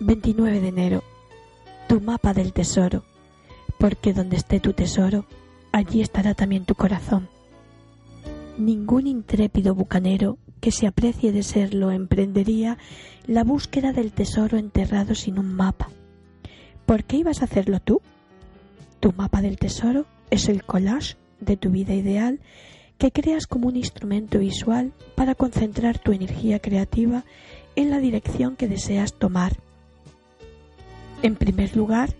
29 de enero. Tu mapa del tesoro. Porque donde esté tu tesoro, allí estará también tu corazón. Ningún intrépido bucanero que se aprecie de serlo emprendería la búsqueda del tesoro enterrado sin un mapa. ¿Por qué ibas a hacerlo tú? Tu mapa del tesoro es el collage de tu vida ideal que creas como un instrumento visual para concentrar tu energía creativa en la dirección que deseas tomar. En primer lugar,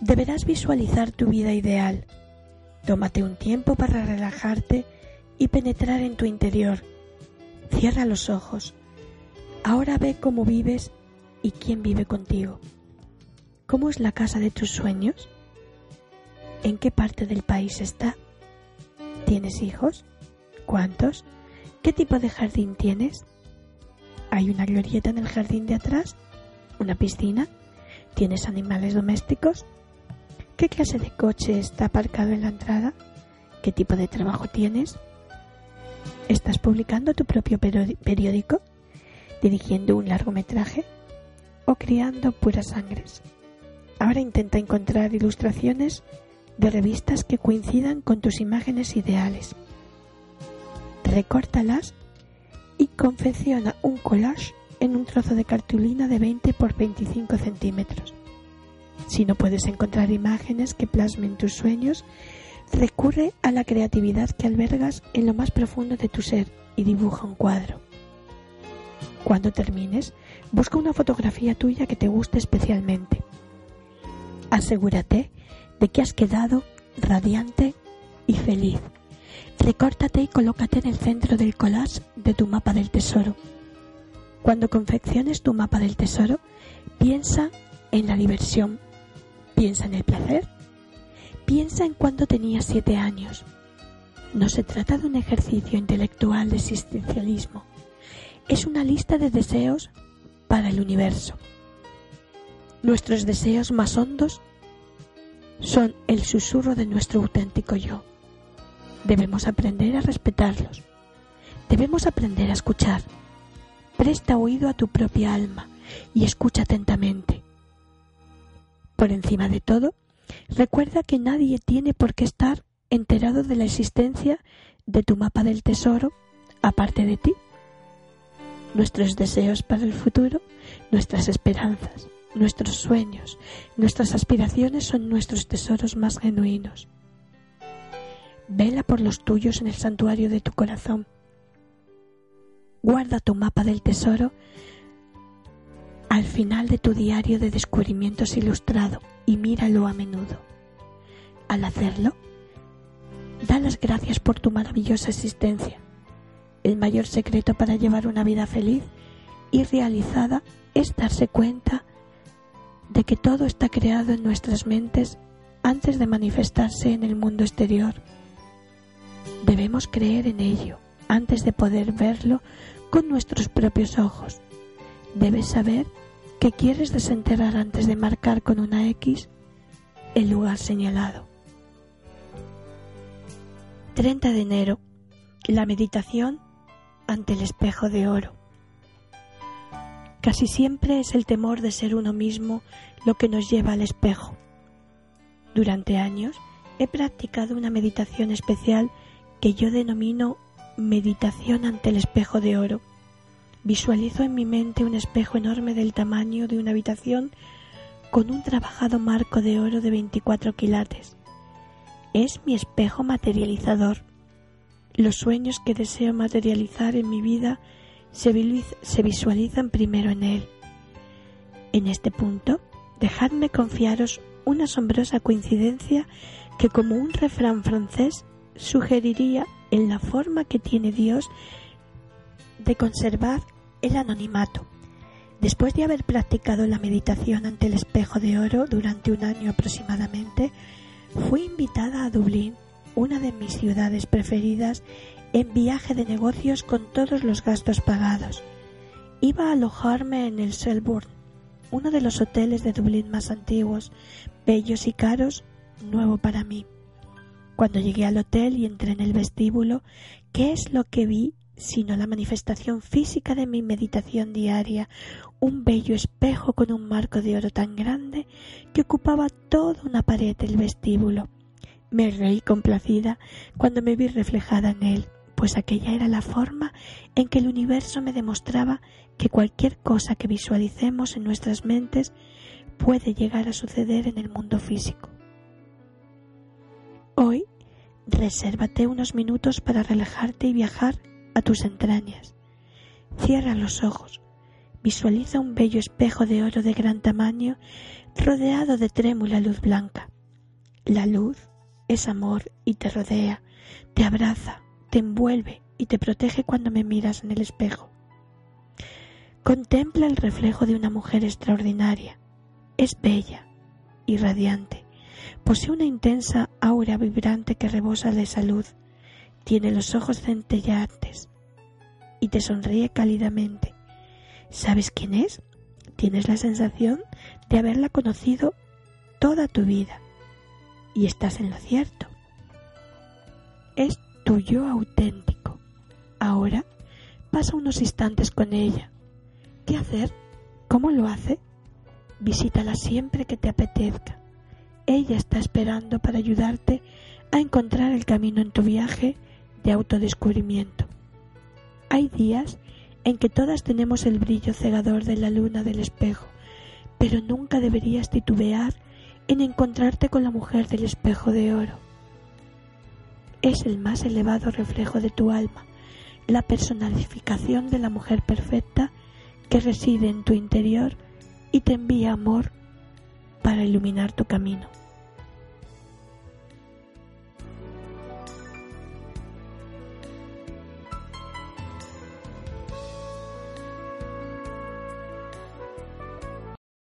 deberás visualizar tu vida ideal. Tómate un tiempo para relajarte y penetrar en tu interior. Cierra los ojos. Ahora ve cómo vives y quién vive contigo. ¿Cómo es la casa de tus sueños? ¿En qué parte del país está? ¿Tienes hijos? ¿Cuántos? ¿Qué tipo de jardín tienes? ¿Hay una glorieta en el jardín de atrás? ¿Una piscina? ¿Tienes animales domésticos? ¿Qué clase de coche está aparcado en la entrada? ¿Qué tipo de trabajo tienes? ¿Estás publicando tu propio periódico? ¿Dirigiendo un largometraje? ¿O criando puras sangres? Ahora intenta encontrar ilustraciones de revistas que coincidan con tus imágenes ideales. Recórtalas y confecciona un collage en un trozo de cartulina de 20 por 25 centímetros. Si no puedes encontrar imágenes que plasmen tus sueños, recurre a la creatividad que albergas en lo más profundo de tu ser y dibuja un cuadro. Cuando termines, busca una fotografía tuya que te guste especialmente. Asegúrate de que has quedado radiante y feliz. Recórtate y colócate en el centro del collage de tu mapa del tesoro. Cuando confecciones tu mapa del tesoro, piensa en la diversión, piensa en el placer, piensa en cuando tenías siete años. No se trata de un ejercicio intelectual de existencialismo, es una lista de deseos para el universo. Nuestros deseos más hondos son el susurro de nuestro auténtico yo. Debemos aprender a respetarlos. Debemos aprender a escuchar. Presta oído a tu propia alma y escucha atentamente. Por encima de todo, recuerda que nadie tiene por qué estar enterado de la existencia de tu mapa del tesoro aparte de ti. Nuestros deseos para el futuro, nuestras esperanzas, Nuestros sueños, nuestras aspiraciones son nuestros tesoros más genuinos. Vela por los tuyos en el santuario de tu corazón. Guarda tu mapa del tesoro al final de tu diario de descubrimientos ilustrado y míralo a menudo. Al hacerlo, da las gracias por tu maravillosa existencia. El mayor secreto para llevar una vida feliz y realizada es darse cuenta de que todo está creado en nuestras mentes antes de manifestarse en el mundo exterior. Debemos creer en ello antes de poder verlo con nuestros propios ojos. Debes saber que quieres desenterrar antes de marcar con una X el lugar señalado. 30 de enero. La meditación ante el espejo de oro. Casi siempre es el temor de ser uno mismo lo que nos lleva al espejo. Durante años he practicado una meditación especial que yo denomino meditación ante el espejo de oro. Visualizo en mi mente un espejo enorme del tamaño de una habitación con un trabajado marco de oro de 24 quilates. Es mi espejo materializador. Los sueños que deseo materializar en mi vida se visualizan primero en él. En este punto, dejadme confiaros una asombrosa coincidencia que como un refrán francés sugeriría en la forma que tiene Dios de conservar el anonimato. Después de haber practicado la meditación ante el espejo de oro durante un año aproximadamente, fui invitada a Dublín, una de mis ciudades preferidas en viaje de negocios con todos los gastos pagados. Iba a alojarme en el Selborne, uno de los hoteles de Dublín más antiguos, bellos y caros, nuevo para mí. Cuando llegué al hotel y entré en el vestíbulo, ¿qué es lo que vi sino la manifestación física de mi meditación diaria, un bello espejo con un marco de oro tan grande que ocupaba toda una pared del vestíbulo. Me reí complacida cuando me vi reflejada en él, pues aquella era la forma en que el universo me demostraba que cualquier cosa que visualicemos en nuestras mentes puede llegar a suceder en el mundo físico. Resérvate unos minutos para relajarte y viajar a tus entrañas. Cierra los ojos. Visualiza un bello espejo de oro de gran tamaño rodeado de trémula luz blanca. La luz es amor y te rodea, te abraza, te envuelve y te protege cuando me miras en el espejo. Contempla el reflejo de una mujer extraordinaria. Es bella y radiante. Posee una intensa aura vibrante que rebosa de salud tiene los ojos centellantes y te sonríe cálidamente. ¿Sabes quién es? Tienes la sensación de haberla conocido toda tu vida y estás en lo cierto. Es tu yo auténtico. Ahora pasa unos instantes con ella. ¿Qué hacer? ¿Cómo lo hace? Visítala siempre que te apetezca. Ella está esperando para ayudarte a encontrar el camino en tu viaje de autodescubrimiento. Hay días en que todas tenemos el brillo cegador de la luna del espejo, pero nunca deberías titubear en encontrarte con la mujer del espejo de oro. Es el más elevado reflejo de tu alma, la personalificación de la mujer perfecta que reside en tu interior y te envía amor para iluminar tu camino.